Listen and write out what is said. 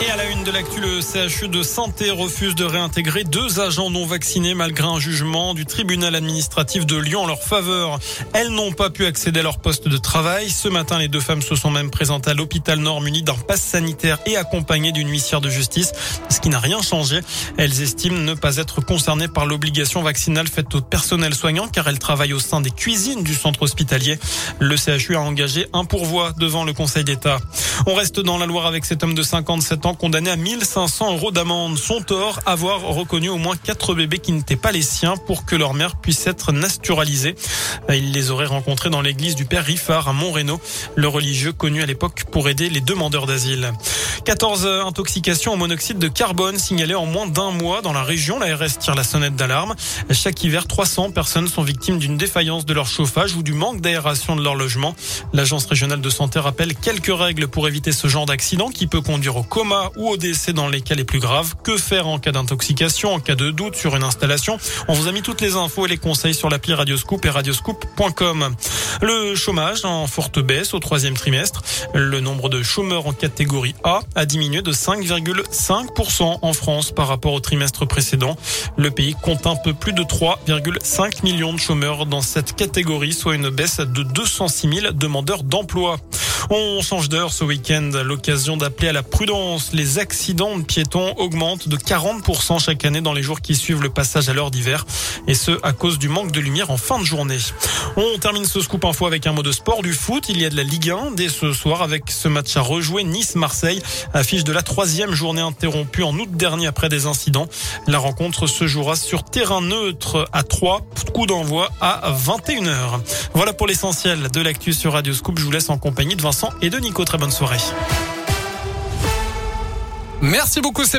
Et à la une de l'actu, le CHU de santé refuse de réintégrer deux agents non vaccinés malgré un jugement du tribunal administratif de Lyon en leur faveur. Elles n'ont pas pu accéder à leur poste de travail. Ce matin, les deux femmes se sont même présentées à l'hôpital Nord munies d'un pass sanitaire et accompagnées d'une huissière de justice, ce qui n'a rien changé. Elles estiment ne pas être concernées par l'obligation vaccinale faite au personnel soignant car elles travaillent au sein des cuisines du centre hospitalier. Le CHU a engagé un pourvoi devant le Conseil d'État. On reste dans la Loire avec cet homme de 57 ans condamné à 1500 euros d'amende. Son tort, avoir reconnu au moins quatre bébés qui n'étaient pas les siens pour que leur mère puisse être naturalisée. Il les aurait rencontrés dans l'église du Père Riffard à Montréno, le religieux connu à l'époque pour aider les demandeurs d'asile. 14 intoxications au monoxyde de carbone signalées en moins d'un mois dans la région. L'ARS tire la sonnette d'alarme. Chaque hiver, 300 personnes sont victimes d'une défaillance de leur chauffage ou du manque d'aération de leur logement. L'agence régionale de santé rappelle quelques règles pour éviter ce genre d'accident qui peut conduire au coma ou au décès dans les cas les plus graves. Que faire en cas d'intoxication, en cas de doute sur une installation? On vous a mis toutes les infos et les conseils sur l'appli Radioscoop et radioscoop.com. Le chômage en forte baisse au troisième trimestre. Le nombre de chômeurs en catégorie A a diminué de 5,5% en France par rapport au trimestre précédent. Le pays compte un peu plus de 3,5 millions de chômeurs dans cette catégorie, soit une baisse de 206 000 demandeurs d'emploi. On change d'heure ce week-end, l'occasion d'appeler à la prudence. Les accidents de piétons augmentent de 40% chaque année dans les jours qui suivent le passage à l'heure d'hiver. Et ce, à cause du manque de lumière en fin de journée. On termine ce scoop info avec un mot de sport du foot. Il y a de la Ligue 1 dès ce soir avec ce match à rejouer Nice-Marseille. Affiche de la troisième journée interrompue en août dernier après des incidents. La rencontre se jouera sur terrain neutre à 3. Coup d'envoi à 21h. Voilà pour l'essentiel de l'actu sur Radio Scoop. Je vous laisse en compagnie de Et de Nico. Très bonne soirée. Merci beaucoup.